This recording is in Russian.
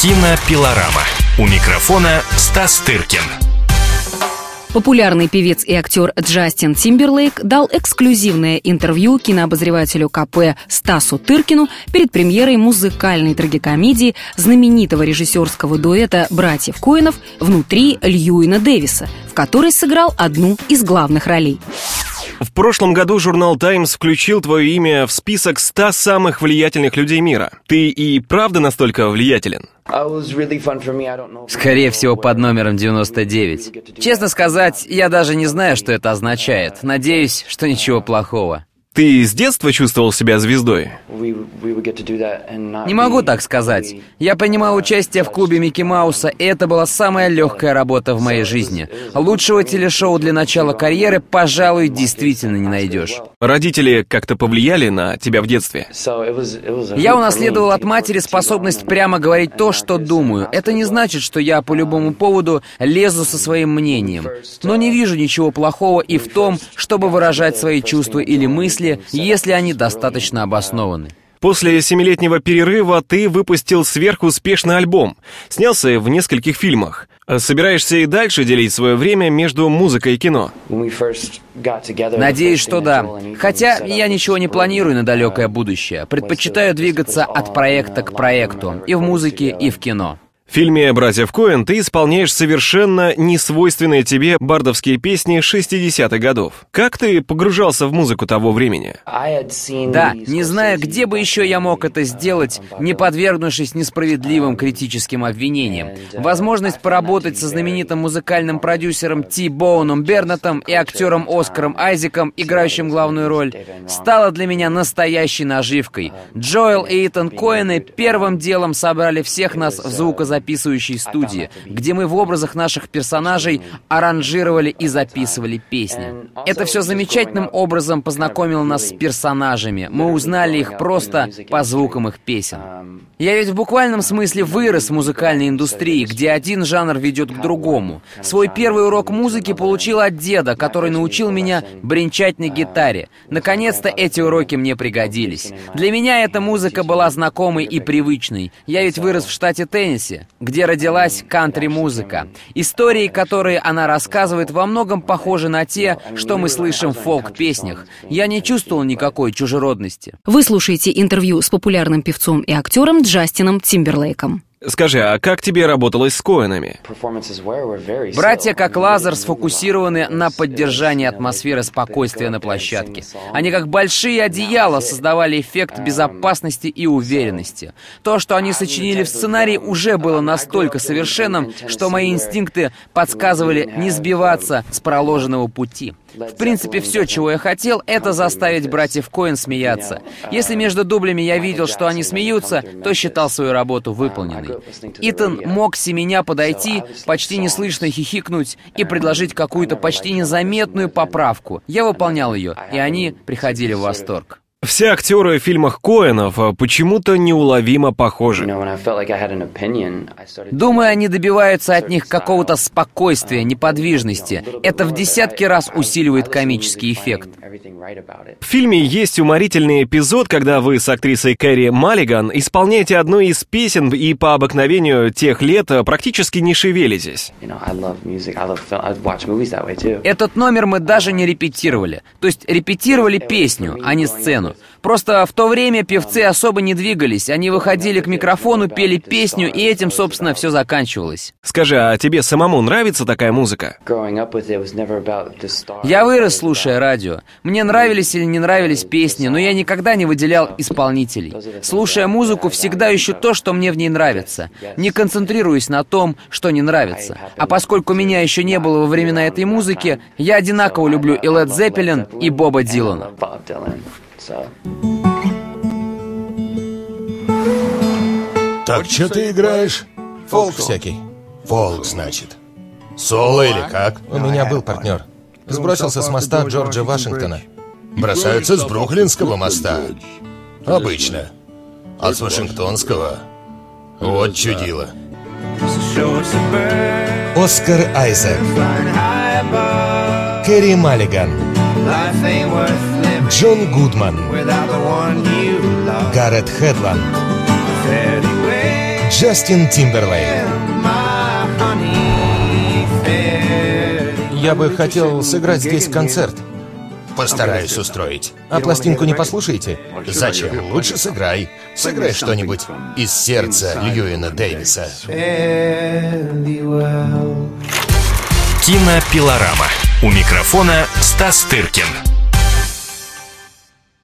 Кинопилорама. У микрофона Стас Тыркин. Популярный певец и актер Джастин Тимберлейк дал эксклюзивное интервью кинообозревателю КП Стасу Тыркину перед премьерой музыкальной трагикомедии знаменитого режиссерского дуэта братьев Коинов «Внутри Льюина Дэвиса», в которой сыграл одну из главных ролей. В прошлом году журнал «Таймс» включил твое имя в список 100 самых влиятельных людей мира. Ты и правда настолько влиятелен? Скорее всего, под номером 99. Честно сказать, я даже не знаю, что это означает. Надеюсь, что ничего плохого. Ты с детства чувствовал себя звездой? Не могу так сказать. Я принимал участие в клубе Микки Мауса, и это была самая легкая работа в моей жизни. Лучшего телешоу для начала карьеры, пожалуй, действительно не найдешь. Родители как-то повлияли на тебя в детстве? Я унаследовал от матери способность прямо говорить то, что думаю. Это не значит, что я по любому поводу лезу со своим мнением. Но не вижу ничего плохого и в том, чтобы выражать свои чувства или мысли, мысли, если они достаточно обоснованы. После семилетнего перерыва ты выпустил сверхуспешный альбом, снялся в нескольких фильмах. Собираешься и дальше делить свое время между музыкой и кино? Надеюсь, что да. Хотя я ничего не планирую на далекое будущее. Предпочитаю двигаться от проекта к проекту и в музыке, и в кино. В фильме «Братьев Коэн» ты исполняешь совершенно несвойственные тебе бардовские песни 60-х годов. Как ты погружался в музыку того времени? Да, не зная, где бы еще я мог это сделать, не подвергнувшись несправедливым критическим обвинениям. Возможность поработать со знаменитым музыкальным продюсером Ти Боуном Бернатом и актером Оскаром Айзеком, играющим главную роль, стала для меня настоящей наживкой. Джоэл и Итан Коэны первым делом собрали всех нас в звукозаписывание записывающей студии, где мы в образах наших персонажей аранжировали и записывали песни. Это все замечательным образом познакомило нас с персонажами. Мы узнали их просто по звукам их песен. Я ведь в буквальном смысле вырос в музыкальной индустрии, где один жанр ведет к другому. Свой первый урок музыки получил от деда, который научил меня бренчать на гитаре. Наконец-то эти уроки мне пригодились. Для меня эта музыка была знакомой и привычной. Я ведь вырос в штате Теннесси где родилась кантри-музыка. Истории, которые она рассказывает, во многом похожи на те, что мы слышим в фолк-песнях. Я не чувствовал никакой чужеродности. Вы слушаете интервью с популярным певцом и актером Джастином Тимберлейком. Скажи, а как тебе работалось с Коэнами? Братья как лазер сфокусированы на поддержании атмосферы спокойствия на площадке. Они как большие одеяла создавали эффект безопасности и уверенности. То, что они сочинили в сценарии, уже было настолько совершенным, что мои инстинкты подсказывали не сбиваться с проложенного пути. В принципе, все, чего я хотел, это заставить братьев Коэн смеяться. Если между дублями я видел, что они смеются, то считал свою работу выполненной. Итан мог с меня подойти, почти неслышно хихикнуть и предложить какую-то почти незаметную поправку. Я выполнял ее, и они приходили в восторг. Все актеры в фильмах Коэнов а, почему-то неуловимо похожи. Думаю, они добиваются от них какого-то спокойствия, неподвижности. Это в десятки раз усиливает комический эффект. В фильме есть уморительный эпизод, когда вы с актрисой Кэрри Маллиган исполняете одну из песен и по обыкновению тех лет а, практически не шевелитесь. Этот номер мы даже не репетировали. То есть репетировали песню, а не сцену. Просто в то время певцы особо не двигались, они выходили к микрофону, пели песню, и этим, собственно, все заканчивалось. Скажи, а тебе самому нравится такая музыка? Я вырос, слушая радио. Мне нравились или не нравились песни, но я никогда не выделял исполнителей. Слушая музыку, всегда ищу то, что мне в ней нравится. Не концентрируюсь на том, что не нравится. А поскольку меня еще не было во времена этой музыки, я одинаково люблю и Лед Зеппелин, и Боба Дилана. Так, что ты играешь? Фолк всякий. Фолк, значит. Соло или как? У меня был партнер. Сбросился с моста Джорджа Вашингтона. Бросаются с Бруклинского моста. Обычно. А с Вашингтонского... Вот чудило. Оскар Айзек. Кэрри Маллиган. Джон Гудман. Гаррет Хедланд. Джастин Тимберлейк. Я бы хотел сыграть здесь концерт. Постараюсь устроить. А пластинку не послушаете? Зачем? Лучше сыграй. Сыграй что-нибудь из сердца Льюина Дэвиса. Кинопилорама. У микрофона Стас Тыркин.